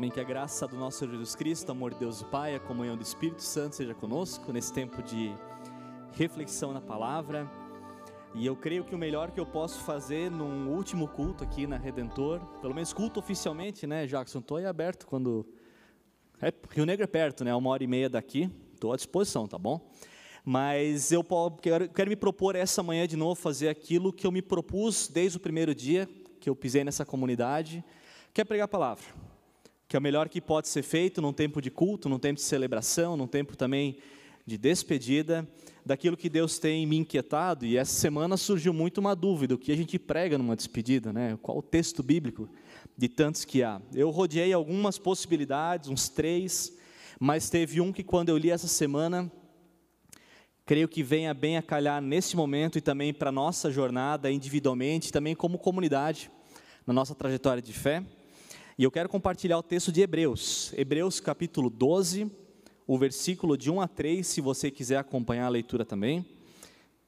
Amém. Que a graça do nosso Jesus Cristo, amor de Deus Pai, a comunhão do Espírito Santo seja conosco nesse tempo de reflexão na palavra. E eu creio que o melhor que eu posso fazer num último culto aqui na Redentor, pelo menos culto oficialmente, né, Jackson? Estou aí aberto quando. É, Rio Negro é perto, né? Uma hora e meia daqui. Estou à disposição, tá bom? Mas eu quero, quero me propor essa manhã de novo fazer aquilo que eu me propus desde o primeiro dia que eu pisei nessa comunidade, que é pregar a palavra que é o melhor que pode ser feito num tempo de culto, num tempo de celebração, num tempo também de despedida, daquilo que Deus tem me inquietado. E essa semana surgiu muito uma dúvida: o que a gente prega numa despedida, né? Qual o texto bíblico de tantos que há? Eu rodeei algumas possibilidades, uns três, mas teve um que quando eu li essa semana, creio que venha bem a calhar nesse momento e também para nossa jornada individualmente, também como comunidade, na nossa trajetória de fé. E eu quero compartilhar o texto de Hebreus, Hebreus capítulo 12, o versículo de 1 a 3, se você quiser acompanhar a leitura também.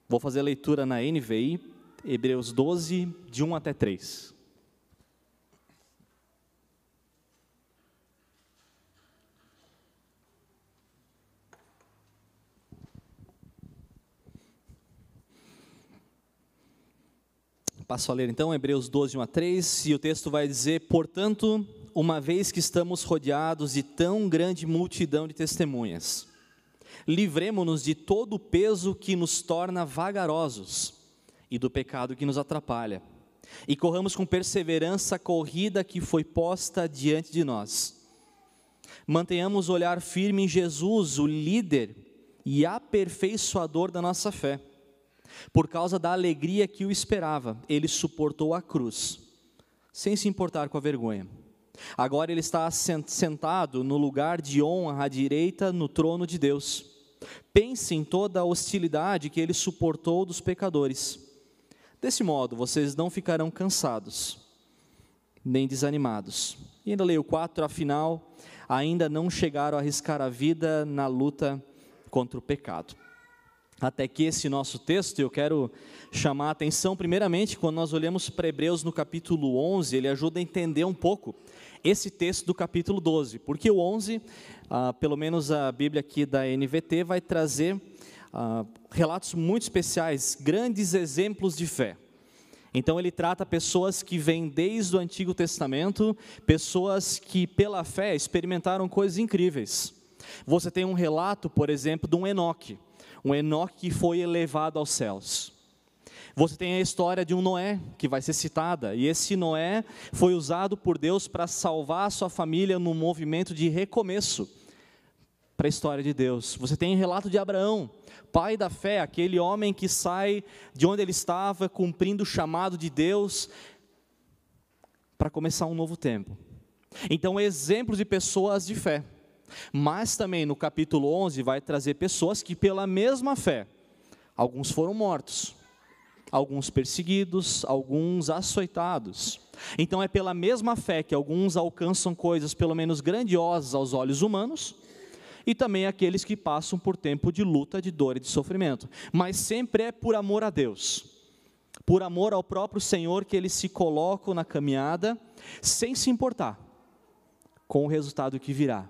Vou fazer a leitura na NVI, Hebreus 12, de 1 até 3. Passo a ler então Hebreus 12, 1 a 3, e o texto vai dizer: Portanto, uma vez que estamos rodeados de tão grande multidão de testemunhas, livremo-nos de todo o peso que nos torna vagarosos e do pecado que nos atrapalha, e corramos com perseverança a corrida que foi posta diante de nós. Mantenhamos o olhar firme em Jesus, o líder e aperfeiçoador da nossa fé por causa da alegria que o esperava, ele suportou a cruz, sem se importar com a vergonha. Agora ele está sentado no lugar de honra à direita no trono de Deus. Pense em toda a hostilidade que ele suportou dos pecadores. Desse modo, vocês não ficarão cansados, nem desanimados. E ainda leio 4, afinal, ainda não chegaram a arriscar a vida na luta contra o pecado até que esse nosso texto, eu quero chamar a atenção, primeiramente, quando nós olhamos para Hebreus no capítulo 11, ele ajuda a entender um pouco esse texto do capítulo 12, porque o 11, ah, pelo menos a Bíblia aqui da NVT, vai trazer ah, relatos muito especiais, grandes exemplos de fé. Então ele trata pessoas que vêm desde o Antigo Testamento, pessoas que pela fé experimentaram coisas incríveis. Você tem um relato, por exemplo, de um Enoque um Enoque que foi elevado aos céus. Você tem a história de um Noé que vai ser citada, e esse Noé foi usado por Deus para salvar a sua família num movimento de recomeço para a história de Deus. Você tem o relato de Abraão, pai da fé, aquele homem que sai de onde ele estava, cumprindo o chamado de Deus para começar um novo tempo. Então, exemplos de pessoas de fé. Mas também no capítulo 11 vai trazer pessoas que, pela mesma fé, alguns foram mortos, alguns perseguidos, alguns açoitados. Então é pela mesma fé que alguns alcançam coisas pelo menos grandiosas aos olhos humanos, e também aqueles que passam por tempo de luta, de dor e de sofrimento. Mas sempre é por amor a Deus, por amor ao próprio Senhor que eles se colocam na caminhada, sem se importar com o resultado que virá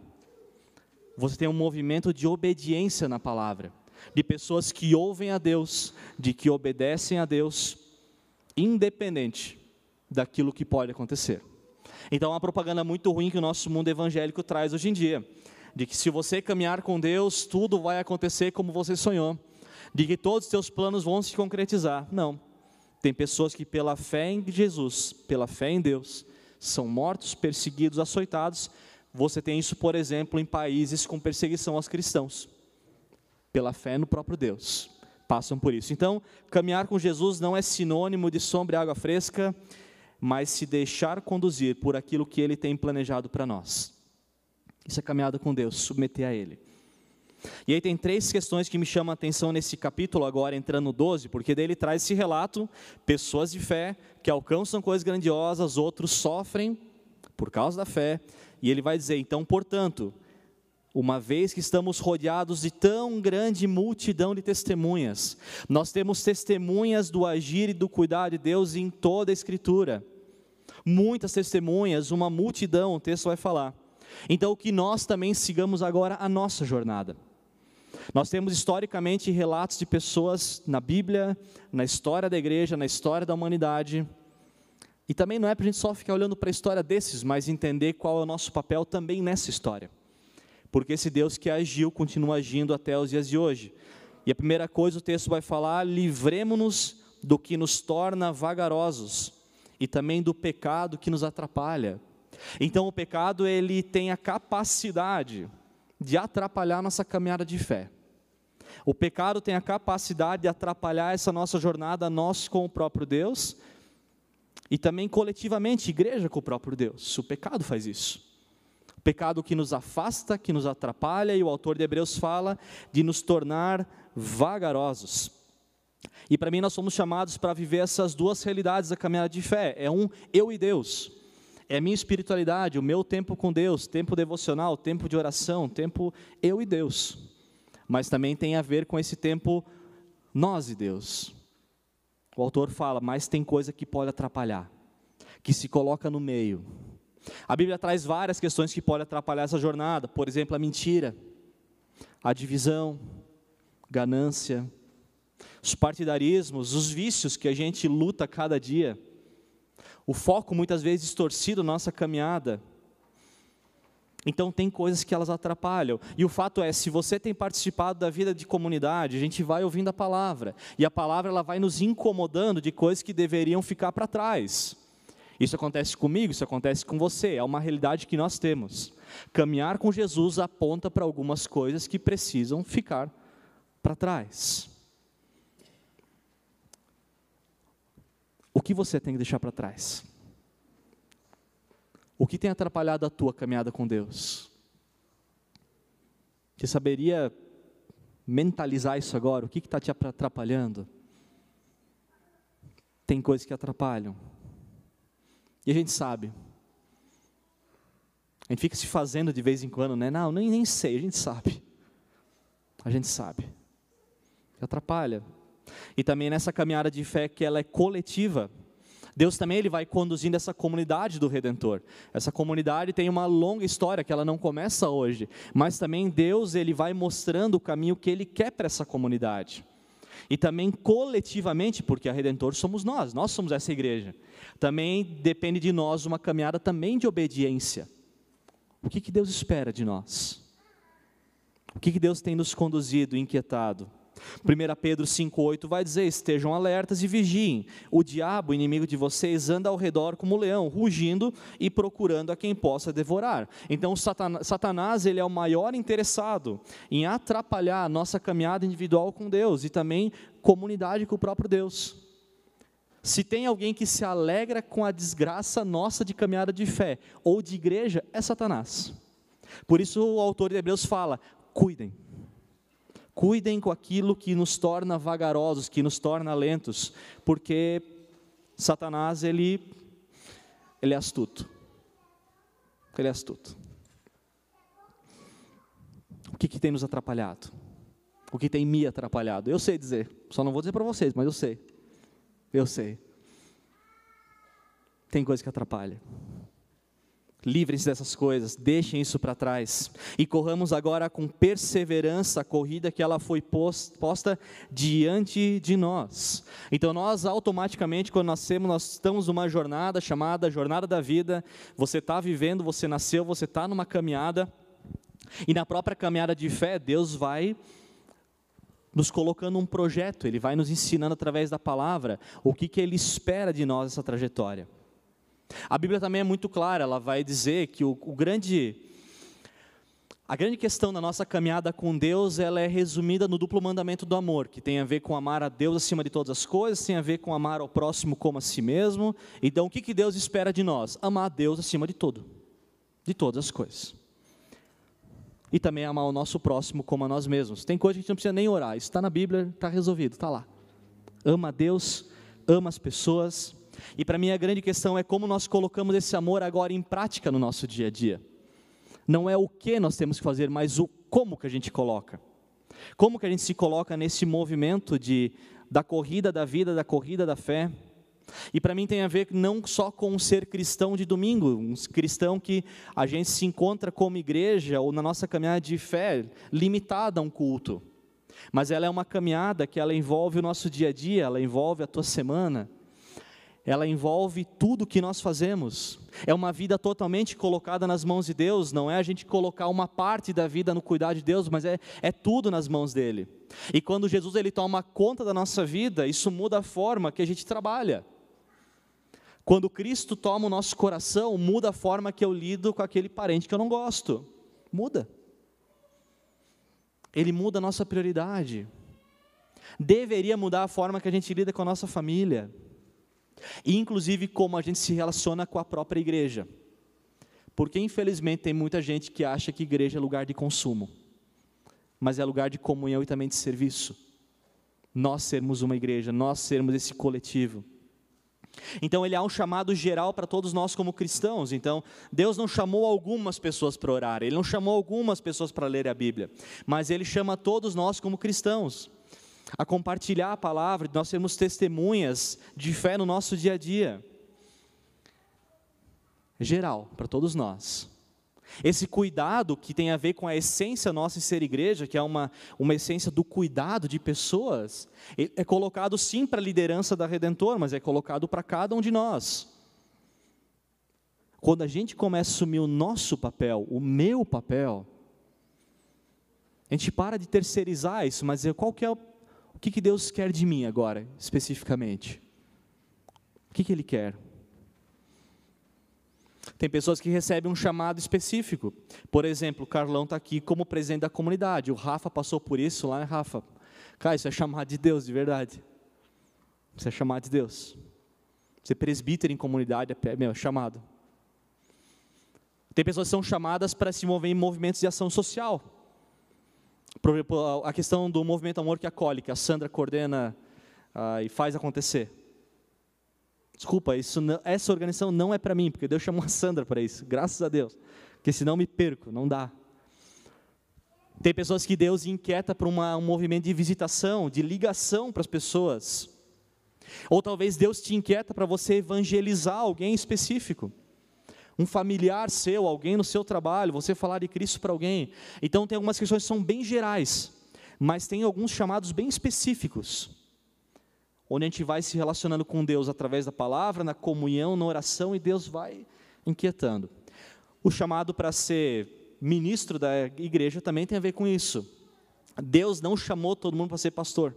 você tem um movimento de obediência na palavra, de pessoas que ouvem a Deus, de que obedecem a Deus, independente daquilo que pode acontecer. Então, uma propaganda muito ruim que o nosso mundo evangélico traz hoje em dia, de que se você caminhar com Deus, tudo vai acontecer como você sonhou, de que todos os seus planos vão se concretizar. Não. Tem pessoas que, pela fé em Jesus, pela fé em Deus, são mortos, perseguidos, açoitados, você tem isso, por exemplo, em países com perseguição aos cristãos, pela fé no próprio Deus. Passam por isso. Então, caminhar com Jesus não é sinônimo de sombra e água fresca, mas se deixar conduzir por aquilo que Ele tem planejado para nós. Isso é caminhada com Deus, submeter a Ele. E aí tem três questões que me chamam a atenção nesse capítulo, agora entrando no 12, porque dele traz esse relato: pessoas de fé que alcançam coisas grandiosas, outros sofrem por causa da fé, e ele vai dizer: então, portanto, uma vez que estamos rodeados de tão grande multidão de testemunhas, nós temos testemunhas do agir e do cuidar de Deus em toda a Escritura. Muitas testemunhas, uma multidão, o texto vai falar. Então, que nós também sigamos agora a nossa jornada. Nós temos historicamente relatos de pessoas na Bíblia, na história da igreja, na história da humanidade. E também não é para a gente só ficar olhando para a história desses, mas entender qual é o nosso papel também nessa história. Porque esse Deus que agiu continua agindo até os dias de hoje. E a primeira coisa o texto vai falar: livremos-nos do que nos torna vagarosos e também do pecado que nos atrapalha. Então o pecado ele tem a capacidade de atrapalhar nossa caminhada de fé. O pecado tem a capacidade de atrapalhar essa nossa jornada, nós com o próprio Deus, e também coletivamente, igreja com o próprio Deus. O pecado faz isso. O pecado que nos afasta, que nos atrapalha, e o autor de Hebreus fala de nos tornar vagarosos. E para mim nós somos chamados para viver essas duas realidades da caminhada de fé. É um eu e Deus é a minha espiritualidade, o meu tempo com Deus, tempo devocional, tempo de oração, tempo eu e Deus. Mas também tem a ver com esse tempo nós e Deus. O autor fala, mas tem coisa que pode atrapalhar, que se coloca no meio. A Bíblia traz várias questões que podem atrapalhar essa jornada, por exemplo, a mentira, a divisão, ganância, os partidarismos, os vícios que a gente luta cada dia o foco muitas vezes distorcido na nossa caminhada. Então tem coisas que elas atrapalham. E o fato é, se você tem participado da vida de comunidade, a gente vai ouvindo a palavra, e a palavra ela vai nos incomodando de coisas que deveriam ficar para trás. Isso acontece comigo, isso acontece com você, é uma realidade que nós temos. Caminhar com Jesus aponta para algumas coisas que precisam ficar para trás. O que você tem que deixar para trás? O que tem atrapalhado a tua caminhada com Deus? Você saberia mentalizar isso agora? O que está te atrapalhando? Tem coisas que atrapalham. E a gente sabe. A gente fica se fazendo de vez em quando, né? Não, nem, nem sei, a gente sabe. A gente sabe. Atrapalha. E também nessa caminhada de fé que ela é coletiva. Deus também ele vai conduzindo essa comunidade do Redentor. Essa comunidade tem uma longa história que ela não começa hoje, mas também Deus ele vai mostrando o caminho que ele quer para essa comunidade. E também coletivamente, porque a Redentor somos nós, nós somos essa igreja. Também depende de nós uma caminhada também de obediência. O que, que Deus espera de nós? O que, que Deus tem nos conduzido, inquietado? 1 Pedro 5,8 vai dizer: estejam alertas e vigiem. O diabo, inimigo de vocês, anda ao redor como um leão, rugindo e procurando a quem possa devorar. Então, Satanás ele é o maior interessado em atrapalhar a nossa caminhada individual com Deus e também comunidade com o próprio Deus. Se tem alguém que se alegra com a desgraça nossa de caminhada de fé ou de igreja, é Satanás. Por isso o autor de Hebreus fala: cuidem Cuidem com aquilo que nos torna vagarosos, que nos torna lentos, porque Satanás ele ele é astuto. Ele é astuto. O que, que tem nos atrapalhado? O que tem me atrapalhado? Eu sei dizer, só não vou dizer para vocês, mas eu sei. Eu sei. Tem coisa que atrapalha. Livrem-se dessas coisas, deixem isso para trás e corramos agora com perseverança a corrida que ela foi posta diante de nós. Então, nós automaticamente, quando nascemos, nós estamos numa jornada chamada Jornada da Vida. Você está vivendo, você nasceu, você está numa caminhada, e na própria caminhada de fé, Deus vai nos colocando um projeto, Ele vai nos ensinando através da palavra o que, que Ele espera de nós essa trajetória. A Bíblia também é muito clara, ela vai dizer que o, o grande a grande questão da nossa caminhada com Deus, ela é resumida no duplo mandamento do amor, que tem a ver com amar a Deus acima de todas as coisas, tem a ver com amar ao próximo como a si mesmo. Então, o que, que Deus espera de nós? Amar a Deus acima de tudo, de todas as coisas. E também amar o nosso próximo como a nós mesmos. Tem coisa que a gente não precisa nem orar, isso está na Bíblia, está resolvido, está lá. Ama a Deus, ama as pessoas, e para mim a grande questão é como nós colocamos esse amor agora em prática no nosso dia a dia. Não é o que nós temos que fazer, mas o como que a gente coloca. Como que a gente se coloca nesse movimento de da corrida da vida, da corrida da fé? E para mim tem a ver não só com ser cristão de domingo, um cristão que a gente se encontra como igreja ou na nossa caminhada de fé limitada a um culto. Mas ela é uma caminhada que ela envolve o nosso dia a dia, ela envolve a tua semana, ela envolve tudo que nós fazemos. É uma vida totalmente colocada nas mãos de Deus, não é a gente colocar uma parte da vida no cuidado de Deus, mas é, é tudo nas mãos dele. E quando Jesus ele toma conta da nossa vida, isso muda a forma que a gente trabalha. Quando Cristo toma o nosso coração, muda a forma que eu lido com aquele parente que eu não gosto. Muda. Ele muda a nossa prioridade. Deveria mudar a forma que a gente lida com a nossa família. E inclusive como a gente se relaciona com a própria igreja. Porque infelizmente tem muita gente que acha que igreja é lugar de consumo. Mas é lugar de comunhão e também de serviço. Nós sermos uma igreja, nós sermos esse coletivo. Então ele há um chamado geral para todos nós como cristãos. Então Deus não chamou algumas pessoas para orar, ele não chamou algumas pessoas para ler a Bíblia, mas ele chama todos nós como cristãos a compartilhar a palavra, nós sermos testemunhas de fé no nosso dia a dia. Geral, para todos nós. Esse cuidado que tem a ver com a essência nossa de ser igreja, que é uma, uma essência do cuidado de pessoas, é colocado sim para a liderança da Redentor, mas é colocado para cada um de nós. Quando a gente começa a assumir o nosso papel, o meu papel, a gente para de terceirizar isso, mas qual que é o que, que Deus quer de mim agora, especificamente? O que, que Ele quer? Tem pessoas que recebem um chamado específico. Por exemplo, o Carlão está aqui como presidente da comunidade. O Rafa passou por isso lá, né, Rafa? Cara, isso é chamado de Deus, de verdade. Isso é chamado de Deus. Ser presbítero em comunidade é, meu, é chamado. Tem pessoas que são chamadas para se mover em movimentos de ação social. A questão do movimento Amor que Acolhe, que a Sandra coordena ah, e faz acontecer. Desculpa, isso não, essa organização não é para mim, porque Deus chamou a Sandra para isso, graças a Deus. Porque senão me perco, não dá. Tem pessoas que Deus inquieta para um movimento de visitação, de ligação para as pessoas. Ou talvez Deus te inquieta para você evangelizar alguém específico. Um familiar seu, alguém no seu trabalho, você falar de Cristo para alguém. Então tem algumas questões que são bem gerais, mas tem alguns chamados bem específicos onde a gente vai se relacionando com Deus através da palavra, na comunhão, na oração, e Deus vai inquietando. O chamado para ser ministro da igreja também tem a ver com isso. Deus não chamou todo mundo para ser pastor.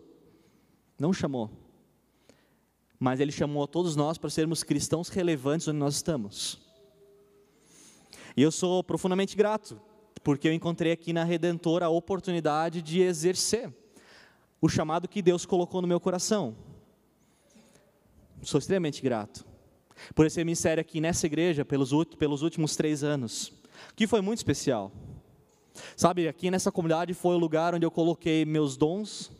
Não chamou. Mas Ele chamou a todos nós para sermos cristãos relevantes onde nós estamos. E eu sou profundamente grato, porque eu encontrei aqui na Redentora a oportunidade de exercer o chamado que Deus colocou no meu coração. Sou extremamente grato por esse ministério aqui nessa igreja pelos, pelos últimos três anos, que foi muito especial. Sabe, aqui nessa comunidade foi o lugar onde eu coloquei meus dons.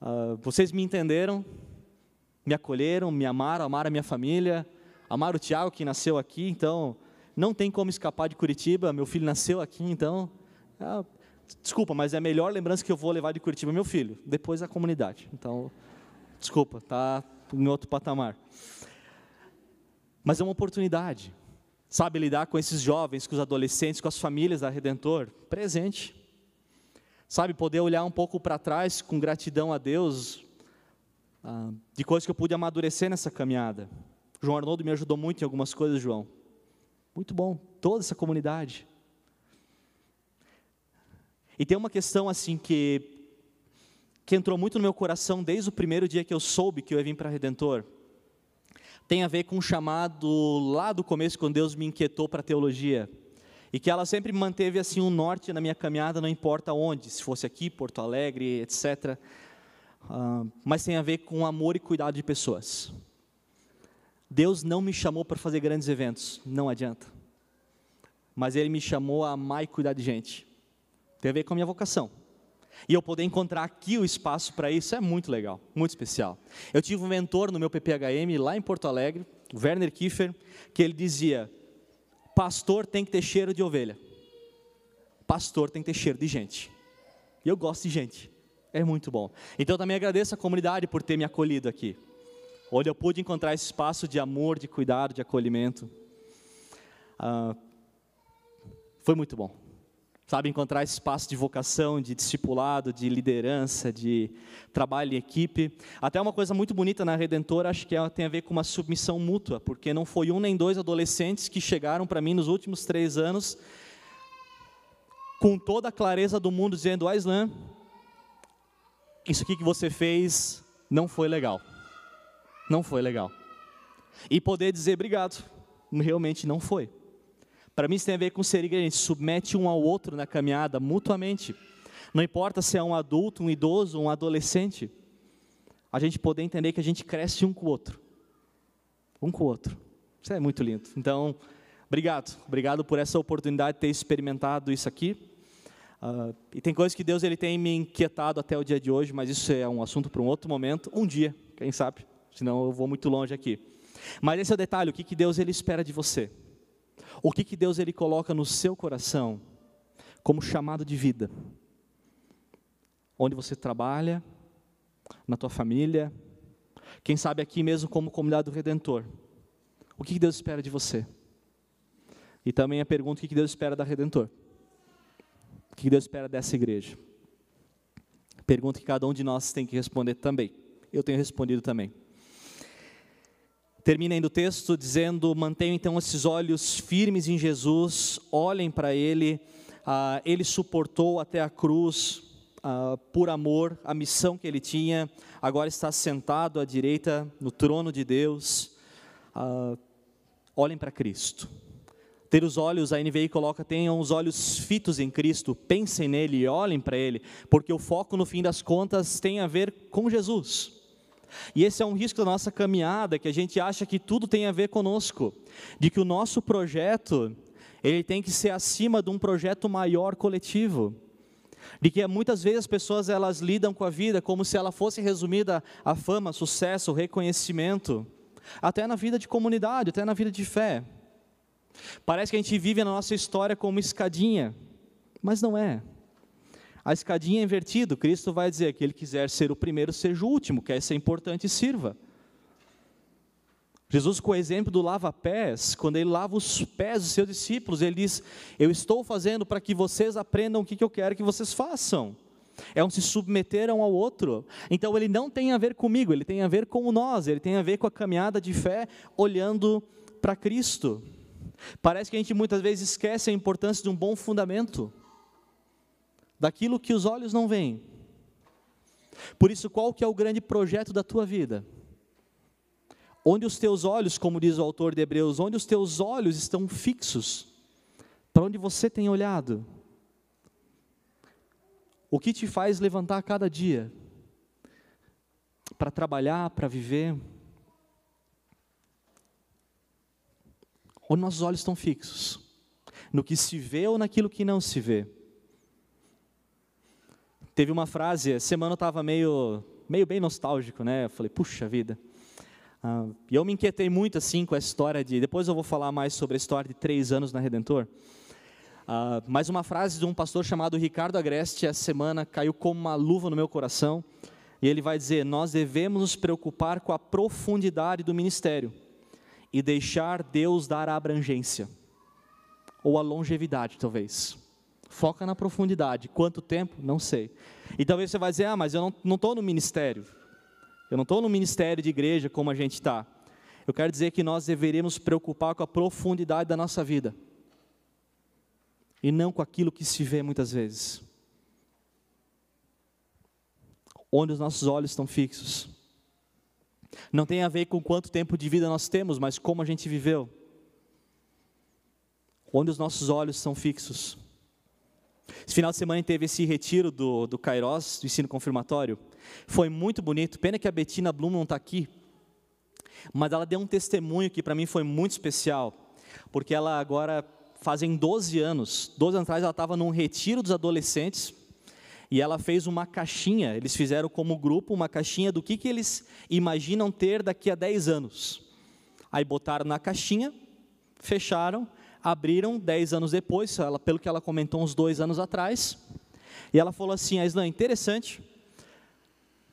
Uh, vocês me entenderam, me acolheram, me amaram, amaram a minha família, amaram o Tiago que nasceu aqui, então não tem como escapar de Curitiba. Meu filho nasceu aqui, então. Uh, desculpa, mas é a melhor lembrança que eu vou levar de Curitiba meu filho, depois a comunidade. Então, desculpa, tá, em outro patamar. Mas é uma oportunidade, sabe, lidar com esses jovens, com os adolescentes, com as famílias da Redentor, presente. Sabe, poder olhar um pouco para trás com gratidão a Deus, ah, de coisas que eu pude amadurecer nessa caminhada. João Arnoldo me ajudou muito em algumas coisas, João. Muito bom, toda essa comunidade. E tem uma questão assim que que entrou muito no meu coração desde o primeiro dia que eu soube que eu ia vir para Redentor, tem a ver com um chamado lá do começo, quando Deus me inquietou para a teologia. E que ela sempre manteve assim um norte na minha caminhada, não importa onde, se fosse aqui, Porto Alegre, etc. Uh, mas tem a ver com amor e cuidado de pessoas. Deus não me chamou para fazer grandes eventos, não adianta. Mas Ele me chamou a amar e cuidar de gente. Tem a ver com a minha vocação. E eu poder encontrar aqui o espaço para isso é muito legal, muito especial. Eu tive um mentor no meu PPHM lá em Porto Alegre, o Werner Kiefer, que ele dizia: pastor tem que ter cheiro de ovelha, pastor tem que ter cheiro de gente. E eu gosto de gente, é muito bom. Então eu também agradeço a comunidade por ter me acolhido aqui. Onde eu pude encontrar esse espaço de amor, de cuidado, de acolhimento. Ah, foi muito bom. Sabe, encontrar esse espaço de vocação, de discipulado, de liderança, de trabalho em equipe. Até uma coisa muito bonita na Redentora, acho que tem a ver com uma submissão mútua, porque não foi um nem dois adolescentes que chegaram para mim nos últimos três anos com toda a clareza do mundo, dizendo: Aislan, isso aqui que você fez não foi legal. Não foi legal. E poder dizer obrigado, realmente não foi. Para mim isso tem a ver com ser igreja, a gente submete um ao outro na caminhada, mutuamente. Não importa se é um adulto, um idoso, um adolescente, a gente poder entender que a gente cresce um com o outro. Um com o outro. Isso é muito lindo. Então, obrigado. Obrigado por essa oportunidade de ter experimentado isso aqui. Uh, e tem coisas que Deus ele tem me inquietado até o dia de hoje, mas isso é um assunto para um outro momento, um dia, quem sabe, senão eu vou muito longe aqui. Mas esse é o detalhe, o que, que Deus ele espera de você? O que, que Deus ele coloca no seu coração como chamado de vida? Onde você trabalha, na tua família, quem sabe aqui mesmo como comunidade do Redentor. O que, que Deus espera de você? E também a pergunta, o que, que Deus espera da Redentor? O que Deus espera dessa igreja? Pergunta que cada um de nós tem que responder também. Eu tenho respondido também. Termina ainda o texto dizendo: mantenham então esses olhos firmes em Jesus, olhem para Ele, ah, Ele suportou até a cruz ah, por amor, a missão que Ele tinha, agora está sentado à direita no trono de Deus. Ah, olhem para Cristo. Ter os olhos, a NVI coloca, tenham os olhos fitos em Cristo, pensem nele e olhem para Ele, porque o foco no fim das contas tem a ver com Jesus. E esse é um risco da nossa caminhada, que a gente acha que tudo tem a ver conosco, de que o nosso projeto, ele tem que ser acima de um projeto maior coletivo. De que muitas vezes as pessoas elas lidam com a vida como se ela fosse resumida a fama, sucesso, reconhecimento, até na vida de comunidade, até na vida de fé. Parece que a gente vive na nossa história como escadinha, mas não é. A escadinha é invertida, Cristo vai dizer que ele quiser ser o primeiro, seja o último, quer ser importante, sirva. Jesus, com o exemplo do lava-pés, quando ele lava os pés dos seus discípulos, ele diz: Eu estou fazendo para que vocês aprendam o que eu quero que vocês façam. É um se submeter um ao outro. Então ele não tem a ver comigo, ele tem a ver com nós, ele tem a ver com a caminhada de fé olhando para Cristo. Parece que a gente muitas vezes esquece a importância de um bom fundamento, daquilo que os olhos não veem. Por isso, qual que é o grande projeto da tua vida? Onde os teus olhos, como diz o autor de Hebreus, onde os teus olhos estão fixos? Para onde você tem olhado? O que te faz levantar a cada dia? Para trabalhar, para viver? Onde nossos olhos estão fixos? No que se vê ou naquilo que não se vê? Teve uma frase, semana eu estava meio, meio bem nostálgico, né? Eu falei, puxa vida. Ah, e eu me inquietei muito assim com a história de. Depois eu vou falar mais sobre a história de três anos na Redentor. Ah, mas uma frase de um pastor chamado Ricardo Agreste, essa semana caiu como uma luva no meu coração. E ele vai dizer: Nós devemos nos preocupar com a profundidade do ministério e deixar Deus dar a abrangência, ou a longevidade, talvez. Foca na profundidade. Quanto tempo? Não sei. E talvez você vai dizer: Ah, mas eu não estou no ministério. Eu não estou no ministério de igreja como a gente está. Eu quero dizer que nós deveríamos preocupar com a profundidade da nossa vida e não com aquilo que se vê muitas vezes. Onde os nossos olhos estão fixos. Não tem a ver com quanto tempo de vida nós temos, mas como a gente viveu. Onde os nossos olhos são fixos. Esse final de semana teve esse retiro do, do Kairos, do ensino confirmatório. Foi muito bonito. Pena que a Bettina Blum não está aqui. Mas ela deu um testemunho que para mim foi muito especial. Porque ela agora fazem 12 anos, 12 anos atrás ela estava num retiro dos adolescentes e ela fez uma caixinha, eles fizeram como grupo uma caixinha do que, que eles imaginam ter daqui a 10 anos. Aí botaram na caixinha, fecharam, abriram 10 anos depois, ela, pelo que ela comentou uns dois anos atrás, e ela falou assim, a Islan, interessante,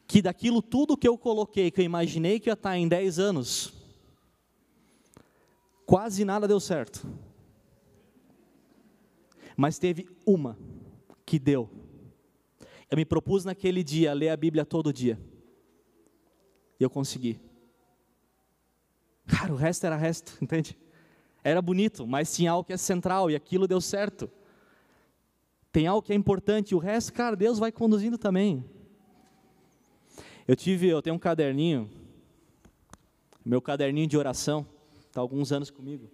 que daquilo tudo que eu coloquei, que eu imaginei que ia estar em 10 anos, quase nada deu certo. Mas teve uma que deu. Eu me propus naquele dia ler a Bíblia todo dia. E eu consegui. Cara, o resto era resto, entende? Era bonito, mas tinha algo que é central e aquilo deu certo. Tem algo que é importante, e o resto, cara, Deus vai conduzindo também. Eu tive, eu tenho um caderninho, meu caderninho de oração, está alguns anos comigo.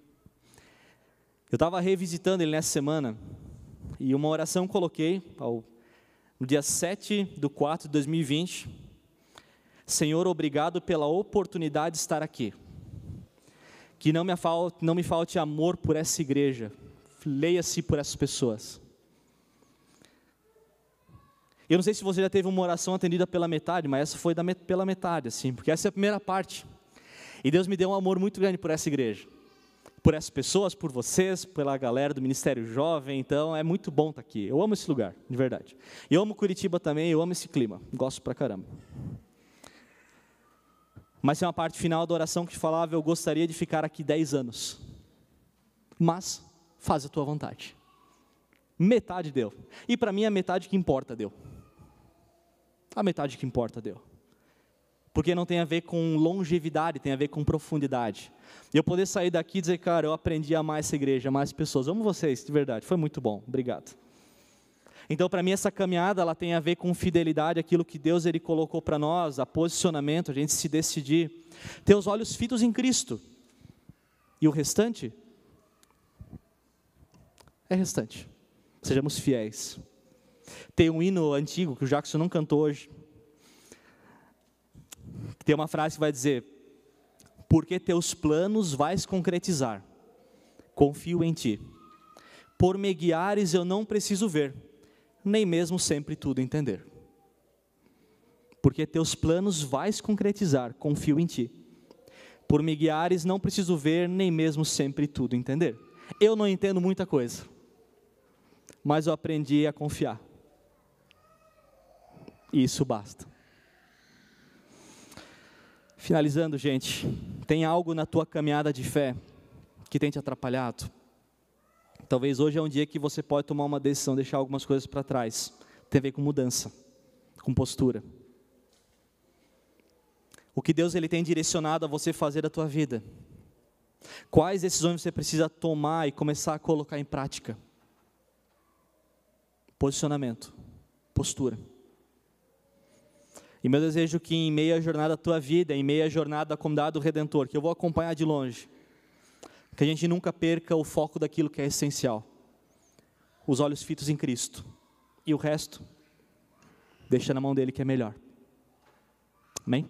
Eu estava revisitando ele nessa semana, e uma oração coloquei ao, no dia 7 de 4 de 2020. Senhor, obrigado pela oportunidade de estar aqui. Que não me falte, não me falte amor por essa igreja. Leia-se por essas pessoas. Eu não sei se você já teve uma oração atendida pela metade, mas essa foi da, pela metade, assim, porque essa é a primeira parte. E Deus me deu um amor muito grande por essa igreja, por essas pessoas, por vocês, pela galera do Ministério Jovem, então é muito bom estar aqui. Eu amo esse lugar, de verdade. Eu amo Curitiba também, eu amo esse clima, gosto pra caramba. Mas tem uma parte final da oração que falava: Eu gostaria de ficar aqui 10 anos, mas faz a tua vontade. Metade deu. E para mim a metade que importa deu a metade que importa deu. Porque não tem a ver com longevidade, tem a ver com profundidade. E eu poder sair daqui e dizer, cara, eu aprendi a amar essa igreja, amar as pessoas. Amo vocês, de verdade. Foi muito bom. Obrigado. Então, para mim, essa caminhada ela tem a ver com fidelidade, aquilo que Deus ele colocou para nós, a posicionamento, a gente se decidir, ter os olhos fitos em Cristo. E o restante é restante. Sejamos fiéis. Tem um hino antigo que o Jackson não cantou hoje. Tem uma frase que vai dizer: Porque teus planos vais concretizar, confio em ti. Por me guiares eu não preciso ver, nem mesmo sempre tudo entender. Porque teus planos vais concretizar, confio em ti. Por me guiares não preciso ver, nem mesmo sempre tudo entender. Eu não entendo muita coisa, mas eu aprendi a confiar. E isso basta. Finalizando, gente, tem algo na tua caminhada de fé que tem te atrapalhado? Talvez hoje é um dia que você pode tomar uma decisão, deixar algumas coisas para trás. Tem a ver com mudança, com postura. O que Deus ele tem direcionado a você fazer da tua vida? Quais decisões você precisa tomar e começar a colocar em prática? Posicionamento, postura. E meu desejo que em meio à jornada da tua vida, em meio à jornada da comunidade do Redentor, que eu vou acompanhar de longe, que a gente nunca perca o foco daquilo que é essencial. Os olhos fitos em Cristo. E o resto, deixa na mão dele que é melhor. Amém?